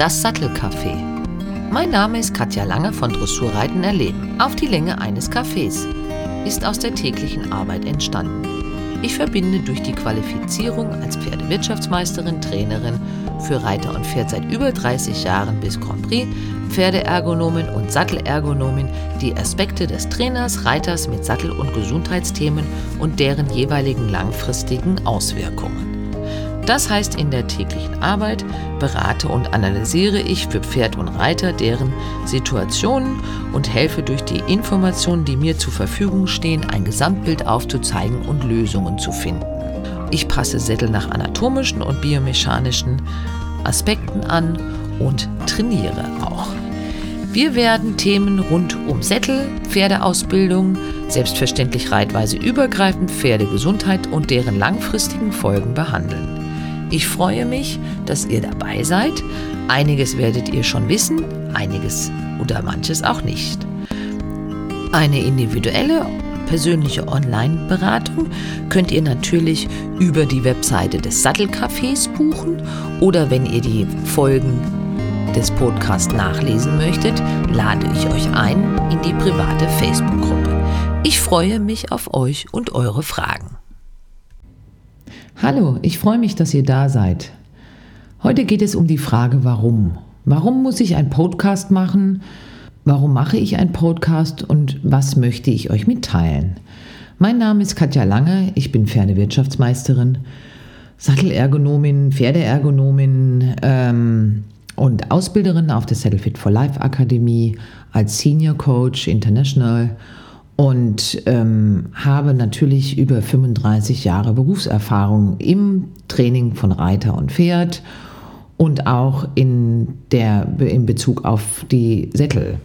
Das Sattelcafé. Mein Name ist Katja Lange von Dressurreiten erleben. Auf die Länge eines Cafés ist aus der täglichen Arbeit entstanden. Ich verbinde durch die Qualifizierung als Pferdewirtschaftsmeisterin, Trainerin für Reiter und Pferd seit über 30 Jahren bis Grand Prix, Pferdeergonomin und Sattelergonomin die Aspekte des Trainers, Reiters mit Sattel- und Gesundheitsthemen und deren jeweiligen langfristigen Auswirkungen. Das heißt, in der täglichen Arbeit berate und analysiere ich für Pferd und Reiter deren Situationen und helfe durch die Informationen, die mir zur Verfügung stehen, ein Gesamtbild aufzuzeigen und Lösungen zu finden. Ich passe Sättel nach anatomischen und biomechanischen Aspekten an und trainiere auch. Wir werden Themen rund um Sättel, Pferdeausbildung, selbstverständlich reitweise übergreifend Pferdegesundheit und deren langfristigen Folgen behandeln. Ich freue mich, dass ihr dabei seid. Einiges werdet ihr schon wissen, einiges oder manches auch nicht. Eine individuelle persönliche Online-Beratung könnt ihr natürlich über die Webseite des Sattelcafés buchen oder wenn ihr die Folgen des Podcasts nachlesen möchtet, lade ich euch ein in die private Facebook-Gruppe. Ich freue mich auf euch und eure Fragen. Hallo, ich freue mich, dass ihr da seid. Heute geht es um die Frage, warum. Warum muss ich einen Podcast machen? Warum mache ich einen Podcast und was möchte ich euch mitteilen? Mein Name ist Katja Lange, ich bin Pferdewirtschaftsmeisterin, Sattelergonomin, Pferdeergonomin ähm, und Ausbilderin auf der Saddle Fit for Life Akademie als Senior Coach International und ähm, habe natürlich über 35 Jahre Berufserfahrung im Training von Reiter und Pferd und auch in, der, in Bezug auf die Sättel.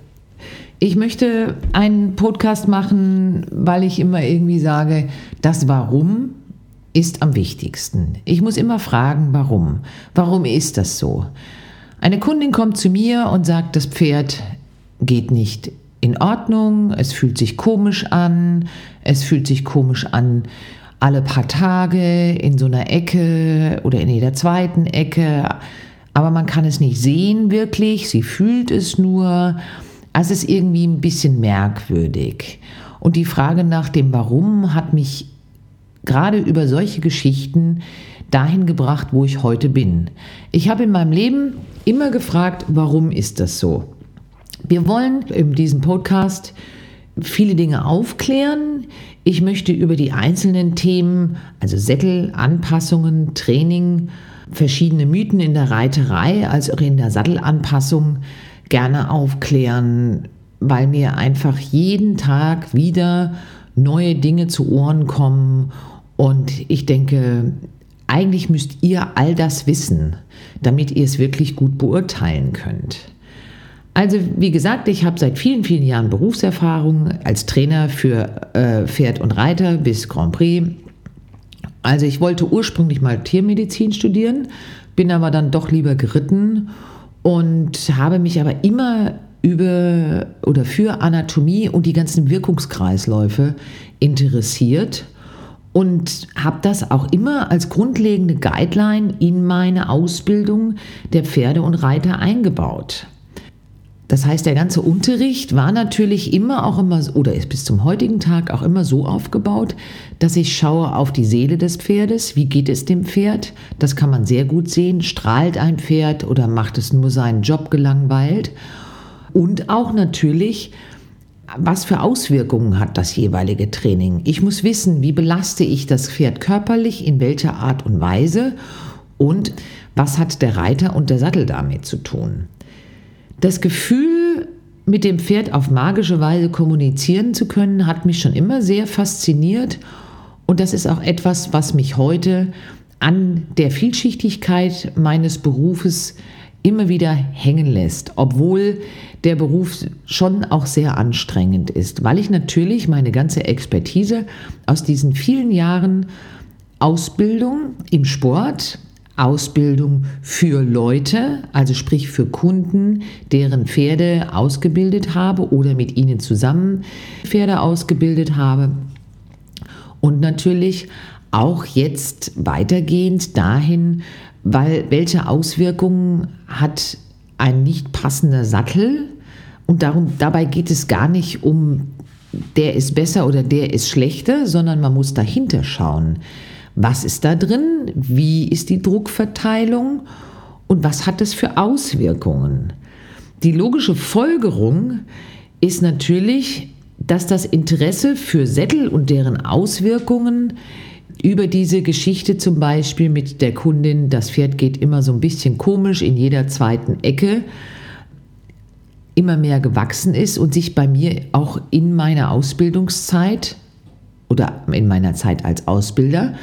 Ich möchte einen Podcast machen, weil ich immer irgendwie sage, das Warum ist am wichtigsten. Ich muss immer fragen, warum. Warum ist das so? Eine Kundin kommt zu mir und sagt, das Pferd geht nicht in Ordnung, es fühlt sich komisch an, es fühlt sich komisch an alle paar Tage in so einer Ecke oder in jeder zweiten Ecke, aber man kann es nicht sehen wirklich, sie fühlt es nur. Also es ist irgendwie ein bisschen merkwürdig. Und die Frage nach dem Warum hat mich gerade über solche Geschichten dahin gebracht, wo ich heute bin. Ich habe in meinem Leben immer gefragt, warum ist das so? Wir wollen in diesem Podcast viele Dinge aufklären. Ich möchte über die einzelnen Themen, also Sättel, Anpassungen, Training, verschiedene Mythen in der Reiterei, als auch in der Sattelanpassung gerne aufklären, weil mir einfach jeden Tag wieder neue Dinge zu Ohren kommen. Und ich denke, eigentlich müsst ihr all das wissen, damit ihr es wirklich gut beurteilen könnt. Also wie gesagt, ich habe seit vielen, vielen Jahren Berufserfahrung als Trainer für äh, Pferd und Reiter bis Grand Prix. Also ich wollte ursprünglich mal Tiermedizin studieren, bin aber dann doch lieber geritten und habe mich aber immer über oder für Anatomie und die ganzen Wirkungskreisläufe interessiert und habe das auch immer als grundlegende Guideline in meine Ausbildung der Pferde und Reiter eingebaut. Das heißt, der ganze Unterricht war natürlich immer auch immer, oder ist bis zum heutigen Tag auch immer so aufgebaut, dass ich schaue auf die Seele des Pferdes. Wie geht es dem Pferd? Das kann man sehr gut sehen. Strahlt ein Pferd oder macht es nur seinen Job gelangweilt? Und auch natürlich, was für Auswirkungen hat das jeweilige Training? Ich muss wissen, wie belaste ich das Pferd körperlich, in welcher Art und Weise und was hat der Reiter und der Sattel damit zu tun? Das Gefühl, mit dem Pferd auf magische Weise kommunizieren zu können, hat mich schon immer sehr fasziniert. Und das ist auch etwas, was mich heute an der Vielschichtigkeit meines Berufes immer wieder hängen lässt, obwohl der Beruf schon auch sehr anstrengend ist, weil ich natürlich meine ganze Expertise aus diesen vielen Jahren Ausbildung im Sport, Ausbildung für Leute, also sprich für Kunden, deren Pferde ausgebildet habe oder mit ihnen zusammen Pferde ausgebildet habe. Und natürlich auch jetzt weitergehend dahin, weil welche Auswirkungen hat ein nicht passender Sattel. Und darum, dabei geht es gar nicht um, der ist besser oder der ist schlechter, sondern man muss dahinter schauen. Was ist da drin? Wie ist die Druckverteilung? Und was hat es für Auswirkungen? Die logische Folgerung ist natürlich, dass das Interesse für Sättel und deren Auswirkungen über diese Geschichte zum Beispiel mit der Kundin, das Pferd geht immer so ein bisschen komisch in jeder zweiten Ecke, immer mehr gewachsen ist und sich bei mir auch in meiner Ausbildungszeit oder in meiner Zeit als Ausbilder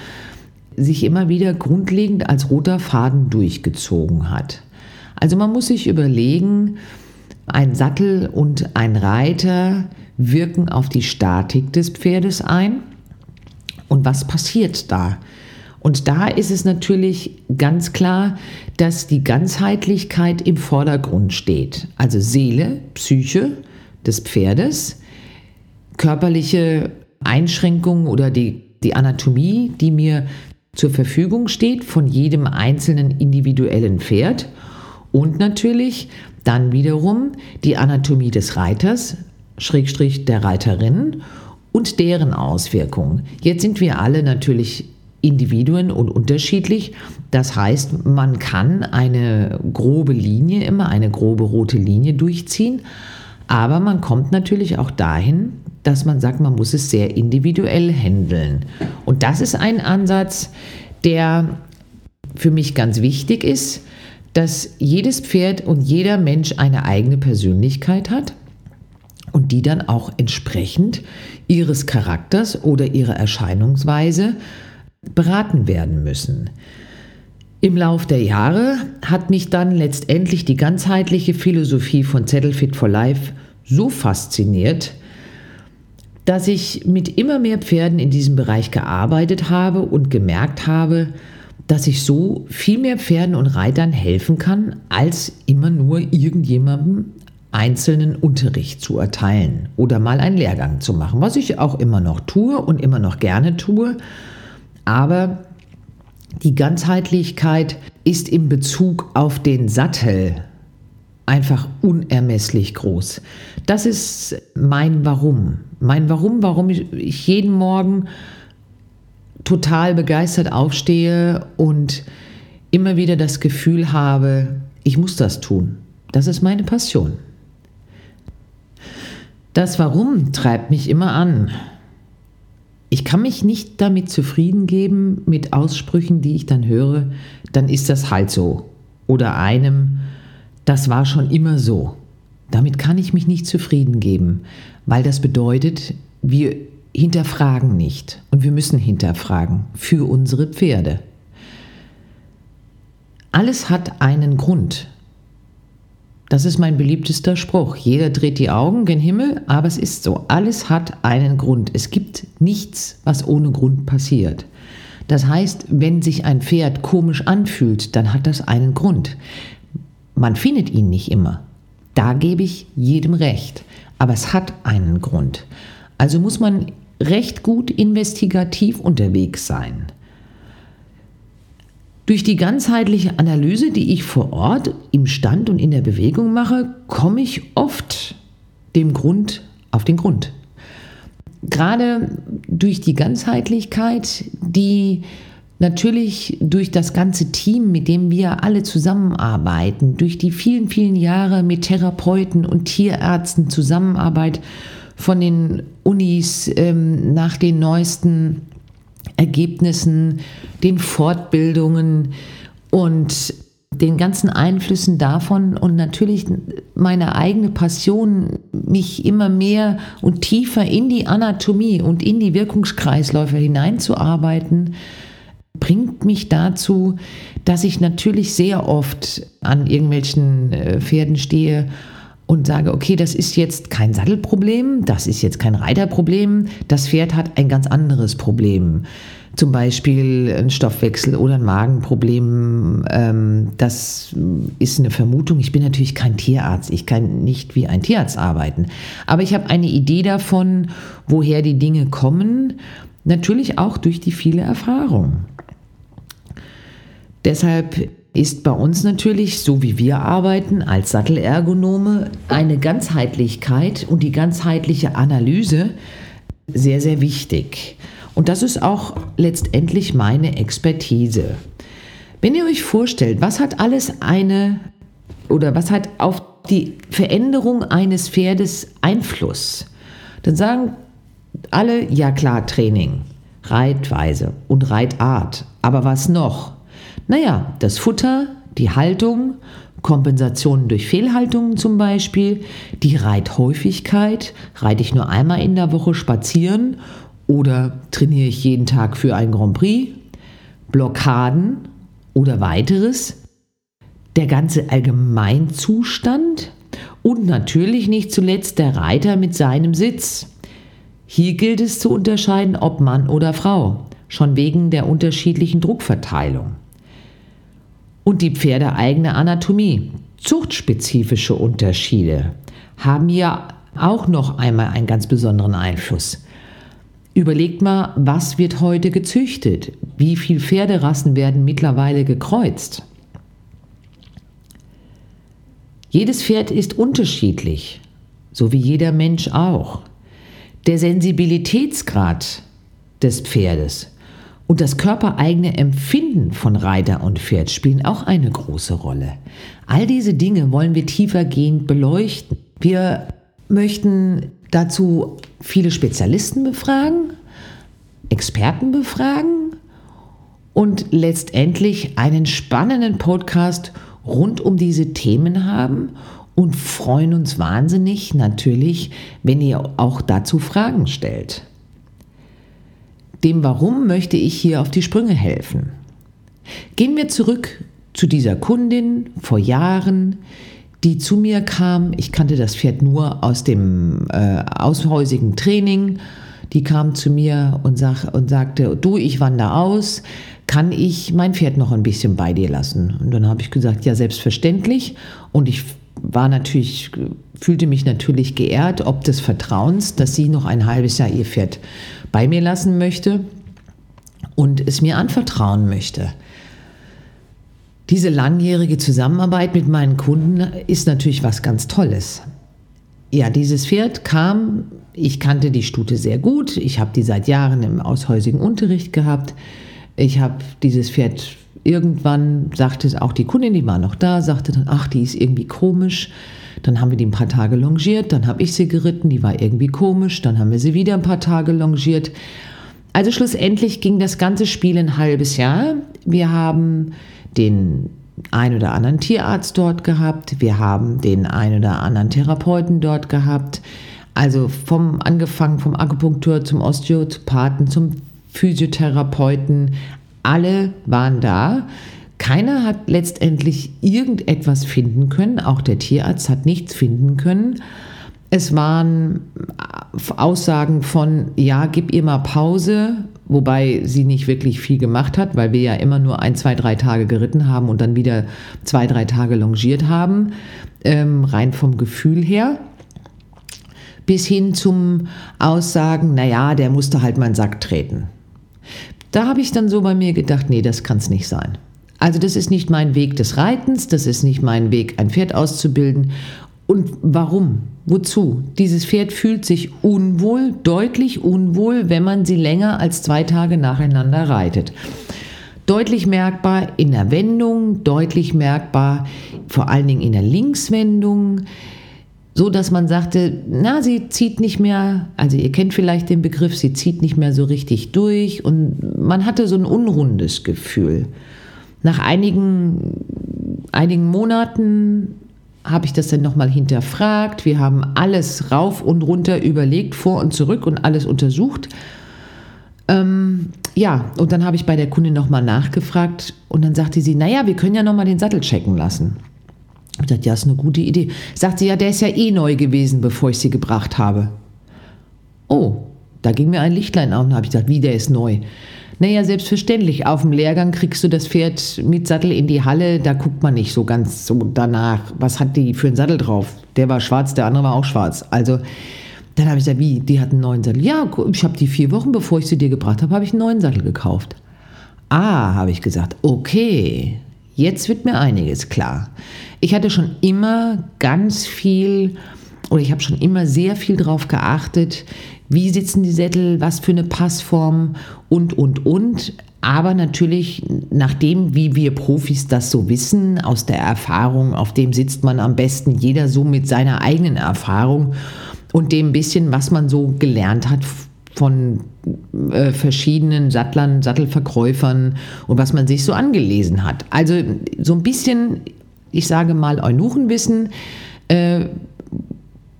sich immer wieder grundlegend als roter Faden durchgezogen hat. Also man muss sich überlegen, ein Sattel und ein Reiter wirken auf die Statik des Pferdes ein. Und was passiert da? Und da ist es natürlich ganz klar, dass die Ganzheitlichkeit im Vordergrund steht. Also Seele, Psyche des Pferdes, körperliche Einschränkungen oder die, die Anatomie, die mir zur Verfügung steht von jedem einzelnen individuellen Pferd und natürlich dann wiederum die Anatomie des Reiters, Schrägstrich der Reiterin und deren Auswirkungen. Jetzt sind wir alle natürlich Individuen und unterschiedlich. Das heißt, man kann eine grobe Linie, immer eine grobe rote Linie durchziehen, aber man kommt natürlich auch dahin, dass man sagt, man muss es sehr individuell handeln. Und das ist ein Ansatz, der für mich ganz wichtig ist, dass jedes Pferd und jeder Mensch eine eigene Persönlichkeit hat und die dann auch entsprechend ihres Charakters oder ihrer Erscheinungsweise beraten werden müssen. Im Lauf der Jahre hat mich dann letztendlich die ganzheitliche Philosophie von Zettel Fit for Life so fasziniert, dass ich mit immer mehr Pferden in diesem Bereich gearbeitet habe und gemerkt habe, dass ich so viel mehr Pferden und Reitern helfen kann, als immer nur irgendjemandem einzelnen Unterricht zu erteilen oder mal einen Lehrgang zu machen, was ich auch immer noch tue und immer noch gerne tue. Aber die Ganzheitlichkeit ist in Bezug auf den Sattel einfach unermesslich groß. Das ist mein Warum. Mein Warum, warum ich jeden Morgen total begeistert aufstehe und immer wieder das Gefühl habe, ich muss das tun. Das ist meine Passion. Das Warum treibt mich immer an. Ich kann mich nicht damit zufrieden geben mit Aussprüchen, die ich dann höre, dann ist das halt so. Oder einem, das war schon immer so. Damit kann ich mich nicht zufrieden geben, weil das bedeutet, wir hinterfragen nicht. Und wir müssen hinterfragen für unsere Pferde. Alles hat einen Grund. Das ist mein beliebtester Spruch. Jeder dreht die Augen gen Himmel, aber es ist so. Alles hat einen Grund. Es gibt nichts, was ohne Grund passiert. Das heißt, wenn sich ein Pferd komisch anfühlt, dann hat das einen Grund. Man findet ihn nicht immer. Da gebe ich jedem recht. Aber es hat einen Grund. Also muss man recht gut investigativ unterwegs sein. Durch die ganzheitliche Analyse, die ich vor Ort im Stand und in der Bewegung mache, komme ich oft dem Grund auf den Grund. Gerade durch die Ganzheitlichkeit, die natürlich durch das ganze Team, mit dem wir alle zusammenarbeiten, durch die vielen, vielen Jahre mit Therapeuten und Tierärzten Zusammenarbeit von den Unis ähm, nach den neuesten Ergebnissen, den Fortbildungen und den ganzen Einflüssen davon. Und natürlich meine eigene Passion, mich immer mehr und tiefer in die Anatomie und in die Wirkungskreisläufe hineinzuarbeiten, bringt mich dazu, dass ich natürlich sehr oft an irgendwelchen äh, Pferden stehe und sage, okay, das ist jetzt kein Sattelproblem, das ist jetzt kein Reiterproblem, das Pferd hat ein ganz anderes Problem. Zum Beispiel ein Stoffwechsel oder ein Magenproblem. Ähm, das ist eine Vermutung. Ich bin natürlich kein Tierarzt. Ich kann nicht wie ein Tierarzt arbeiten. Aber ich habe eine Idee davon, woher die Dinge kommen. Natürlich auch durch die viele Erfahrung. Deshalb ist bei uns natürlich, so wie wir arbeiten als Sattelergonome, eine Ganzheitlichkeit und die ganzheitliche Analyse sehr, sehr wichtig. Und das ist auch letztendlich meine Expertise. Wenn ihr euch vorstellt, was hat alles eine oder was hat auf die Veränderung eines Pferdes Einfluss, dann sagen alle, ja klar, Training, Reitweise und Reitart. Aber was noch? Naja, das Futter, die Haltung, Kompensationen durch Fehlhaltungen zum Beispiel, die Reithäufigkeit, reite ich nur einmal in der Woche spazieren oder trainiere ich jeden Tag für ein Grand Prix, Blockaden oder weiteres, der ganze Allgemeinzustand? Und natürlich nicht zuletzt der Reiter mit seinem Sitz. Hier gilt es zu unterscheiden, ob Mann oder Frau, schon wegen der unterschiedlichen Druckverteilung und die pferdeeigene Anatomie. Zuchtspezifische Unterschiede haben ja auch noch einmal einen ganz besonderen Einfluss. Überlegt mal, was wird heute gezüchtet? Wie viele Pferderassen werden mittlerweile gekreuzt? Jedes Pferd ist unterschiedlich, so wie jeder Mensch auch. Der Sensibilitätsgrad des Pferdes und das körpereigene Empfinden von Reiter und Pferd spielen auch eine große Rolle. All diese Dinge wollen wir tiefergehend beleuchten. Wir möchten dazu viele Spezialisten befragen, Experten befragen und letztendlich einen spannenden Podcast rund um diese Themen haben und freuen uns wahnsinnig natürlich, wenn ihr auch dazu Fragen stellt. Dem Warum möchte ich hier auf die Sprünge helfen. Gehen wir zurück zu dieser Kundin vor Jahren, die zu mir kam. Ich kannte das Pferd nur aus dem äh, aushäusigen Training. Die kam zu mir und, sag, und sagte, du, ich wandere aus, kann ich mein Pferd noch ein bisschen bei dir lassen? Und dann habe ich gesagt, ja, selbstverständlich. Und ich war natürlich, fühlte mich natürlich geehrt, ob des Vertrauens, dass sie noch ein halbes Jahr ihr Pferd bei mir lassen möchte und es mir anvertrauen möchte. Diese langjährige Zusammenarbeit mit meinen Kunden ist natürlich was ganz Tolles. Ja, dieses Pferd kam, ich kannte die Stute sehr gut, ich habe die seit Jahren im aushäusigen Unterricht gehabt. Ich habe dieses Pferd irgendwann, sagte auch die Kundin, die war noch da, sagte dann, ach, die ist irgendwie komisch. Dann haben wir die ein paar Tage longiert, dann habe ich sie geritten, die war irgendwie komisch, dann haben wir sie wieder ein paar Tage longiert. Also schlussendlich ging das ganze Spiel ein halbes Jahr. Wir haben den ein oder anderen Tierarzt dort gehabt, wir haben den ein oder anderen Therapeuten dort gehabt. Also vom angefangen vom Akupunktur zum Osteopathen zum Physiotherapeuten, alle waren da. Keiner hat letztendlich irgendetwas finden können, auch der Tierarzt hat nichts finden können. Es waren Aussagen von, ja, gib ihr mal Pause, wobei sie nicht wirklich viel gemacht hat, weil wir ja immer nur ein, zwei, drei Tage geritten haben und dann wieder zwei, drei Tage longiert haben, ähm, rein vom Gefühl her. Bis hin zum Aussagen, naja, der musste halt mal in den Sack treten. Da habe ich dann so bei mir gedacht, nee, das kann es nicht sein. Also das ist nicht mein Weg des Reitens, das ist nicht mein Weg, ein Pferd auszubilden. Und warum? Wozu? Dieses Pferd fühlt sich unwohl, deutlich unwohl, wenn man sie länger als zwei Tage nacheinander reitet. Deutlich merkbar in der Wendung, deutlich merkbar vor allen Dingen in der Linkswendung, so dass man sagte, na, sie zieht nicht mehr, also ihr kennt vielleicht den Begriff, sie zieht nicht mehr so richtig durch und man hatte so ein unrundes Gefühl. Nach einigen, einigen Monaten habe ich das dann nochmal hinterfragt. Wir haben alles rauf und runter überlegt, vor und zurück und alles untersucht. Ähm, ja, und dann habe ich bei der Kundin nochmal nachgefragt und dann sagte sie, naja, wir können ja nochmal den Sattel checken lassen. Ich dachte, ja, ist eine gute Idee. Sagt sie, ja, der ist ja eh neu gewesen, bevor ich sie gebracht habe. Oh, da ging mir ein Lichtlein auf und habe ich gesagt, wie, der ist neu. Naja, selbstverständlich. Auf dem Lehrgang kriegst du das Pferd mit Sattel in die Halle. Da guckt man nicht so ganz so danach, was hat die für einen Sattel drauf. Der war schwarz, der andere war auch schwarz. Also dann habe ich gesagt, wie, die hat einen neuen Sattel. Ja, ich habe die vier Wochen, bevor ich sie dir gebracht habe, habe ich einen neuen Sattel gekauft. Ah, habe ich gesagt, okay. Jetzt wird mir einiges klar. Ich hatte schon immer ganz viel oder ich habe schon immer sehr viel darauf geachtet, wie sitzen die Sättel, was für eine Passform und, und, und. Aber natürlich nach dem, wie wir Profis das so wissen, aus der Erfahrung, auf dem sitzt man am besten, jeder so mit seiner eigenen Erfahrung und dem bisschen, was man so gelernt hat von äh, verschiedenen Sattlern, Sattelverkäufern und was man sich so angelesen hat. Also so ein bisschen, ich sage mal, Eunuchenwissen äh,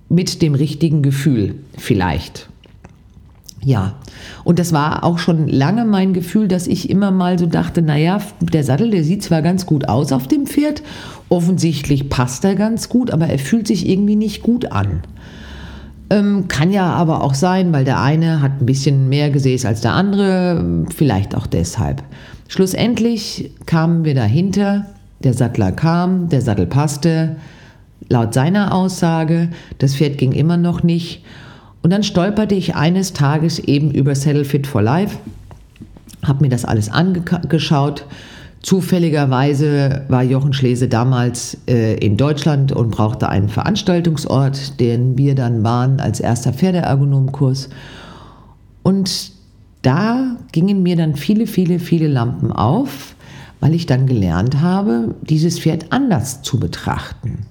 mit dem richtigen Gefühl vielleicht. Ja, und das war auch schon lange mein Gefühl, dass ich immer mal so dachte, naja, der Sattel, der sieht zwar ganz gut aus auf dem Pferd, offensichtlich passt er ganz gut, aber er fühlt sich irgendwie nicht gut an. Ähm, kann ja aber auch sein, weil der eine hat ein bisschen mehr Gesäß als der andere, vielleicht auch deshalb. Schlussendlich kamen wir dahinter, der Sattler kam, der Sattel passte, laut seiner Aussage, das Pferd ging immer noch nicht. Und dann stolperte ich eines Tages eben über Saddle Fit for Life, habe mir das alles angeschaut, Zufälligerweise war Jochen Schlese damals äh, in Deutschland und brauchte einen Veranstaltungsort, den wir dann waren als erster Pferdeergonomkurs. Und da gingen mir dann viele, viele, viele Lampen auf, weil ich dann gelernt habe, dieses Pferd anders zu betrachten.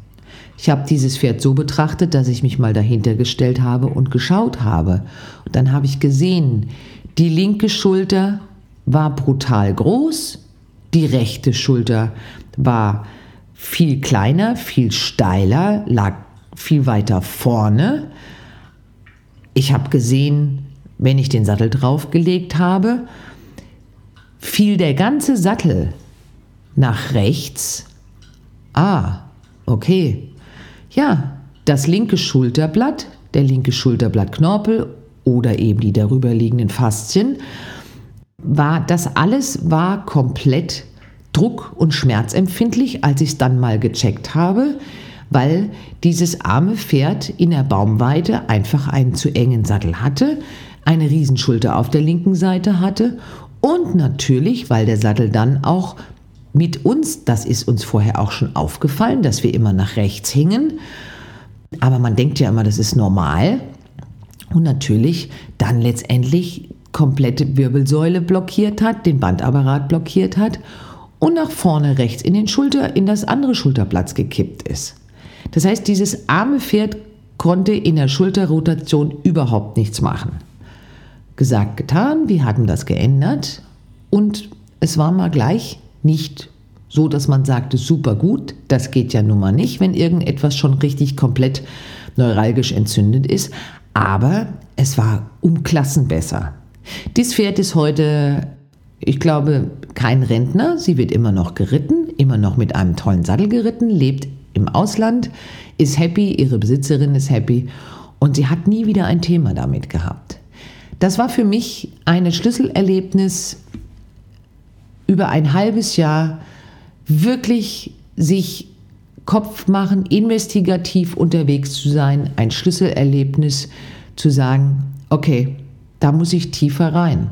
Ich habe dieses Pferd so betrachtet, dass ich mich mal dahinter gestellt habe und geschaut habe. Und dann habe ich gesehen, die linke Schulter war brutal groß, die rechte Schulter war viel kleiner, viel steiler, lag viel weiter vorne. Ich habe gesehen, wenn ich den Sattel draufgelegt habe, fiel der ganze Sattel nach rechts. Ah, okay. Ja, das linke Schulterblatt, der linke Schulterblattknorpel oder eben die darüber liegenden Faszien war das alles war komplett druck- und schmerzempfindlich, als ich es dann mal gecheckt habe, weil dieses arme Pferd in der Baumweite einfach einen zu engen Sattel hatte, eine Riesenschulter auf der linken Seite hatte und natürlich, weil der Sattel dann auch mit uns, das ist uns vorher auch schon aufgefallen, dass wir immer nach rechts hingen, aber man denkt ja immer, das ist normal. Und natürlich dann letztendlich komplette Wirbelsäule blockiert hat, den Bandapparat blockiert hat und nach vorne rechts in den Schulter, in das andere Schulterblatt gekippt ist. Das heißt, dieses arme Pferd konnte in der Schulterrotation überhaupt nichts machen. Gesagt, getan, wir hatten das geändert und es war mal gleich nicht so, dass man sagte, super gut, das geht ja nun mal nicht, wenn irgendetwas schon richtig komplett neuralgisch entzündet ist, aber es war um Klassen besser. Dies Pferd ist heute, ich glaube, kein Rentner. Sie wird immer noch geritten, immer noch mit einem tollen Sattel geritten, lebt im Ausland, ist happy, ihre Besitzerin ist happy und sie hat nie wieder ein Thema damit gehabt. Das war für mich ein Schlüsselerlebnis über ein halbes Jahr wirklich sich Kopf machen, investigativ unterwegs zu sein, ein Schlüsselerlebnis zu sagen, okay, da muss ich tiefer rein.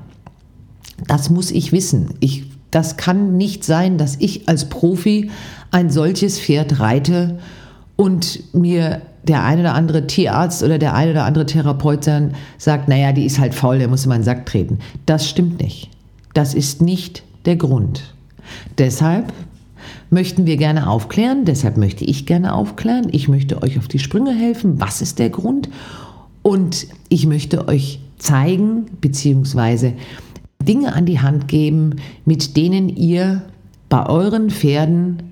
Das muss ich wissen. Ich, das kann nicht sein, dass ich als Profi ein solches Pferd reite und mir der eine oder andere Tierarzt oder der eine oder andere Therapeut dann sagt, naja, die ist halt faul, der muss in meinen Sack treten. Das stimmt nicht. Das ist nicht der Grund. Deshalb möchten wir gerne aufklären, deshalb möchte ich gerne aufklären, ich möchte euch auf die Sprünge helfen, was ist der Grund und ich möchte euch zeigen bzw. Dinge an die Hand geben, mit denen ihr bei euren Pferden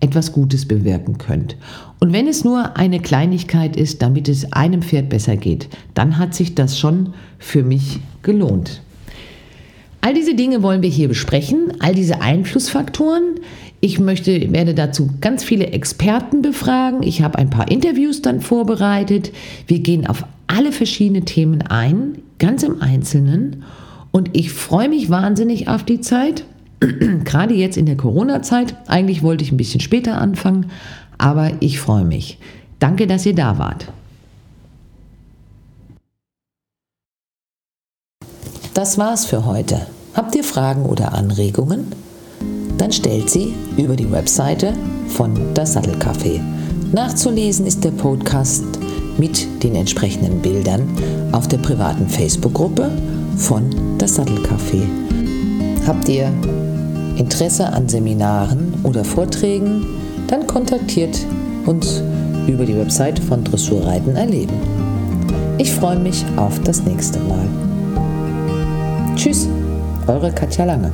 etwas Gutes bewirken könnt. Und wenn es nur eine Kleinigkeit ist, damit es einem Pferd besser geht, dann hat sich das schon für mich gelohnt. All diese Dinge wollen wir hier besprechen, all diese Einflussfaktoren. Ich möchte, werde dazu ganz viele Experten befragen. Ich habe ein paar Interviews dann vorbereitet. Wir gehen auf alle verschiedenen Themen ein, ganz im Einzelnen. Und ich freue mich wahnsinnig auf die Zeit, gerade jetzt in der Corona-Zeit. Eigentlich wollte ich ein bisschen später anfangen, aber ich freue mich. Danke, dass ihr da wart. Das war's für heute. Habt ihr Fragen oder Anregungen? dann stellt sie über die Webseite von das Sattelcafé. Nachzulesen ist der Podcast mit den entsprechenden Bildern auf der privaten Facebook-Gruppe von das Sattelcafé. Habt ihr Interesse an Seminaren oder Vorträgen, dann kontaktiert uns über die Webseite von Dressurreiten erleben. Ich freue mich auf das nächste Mal. Tschüss, eure Katja Lange.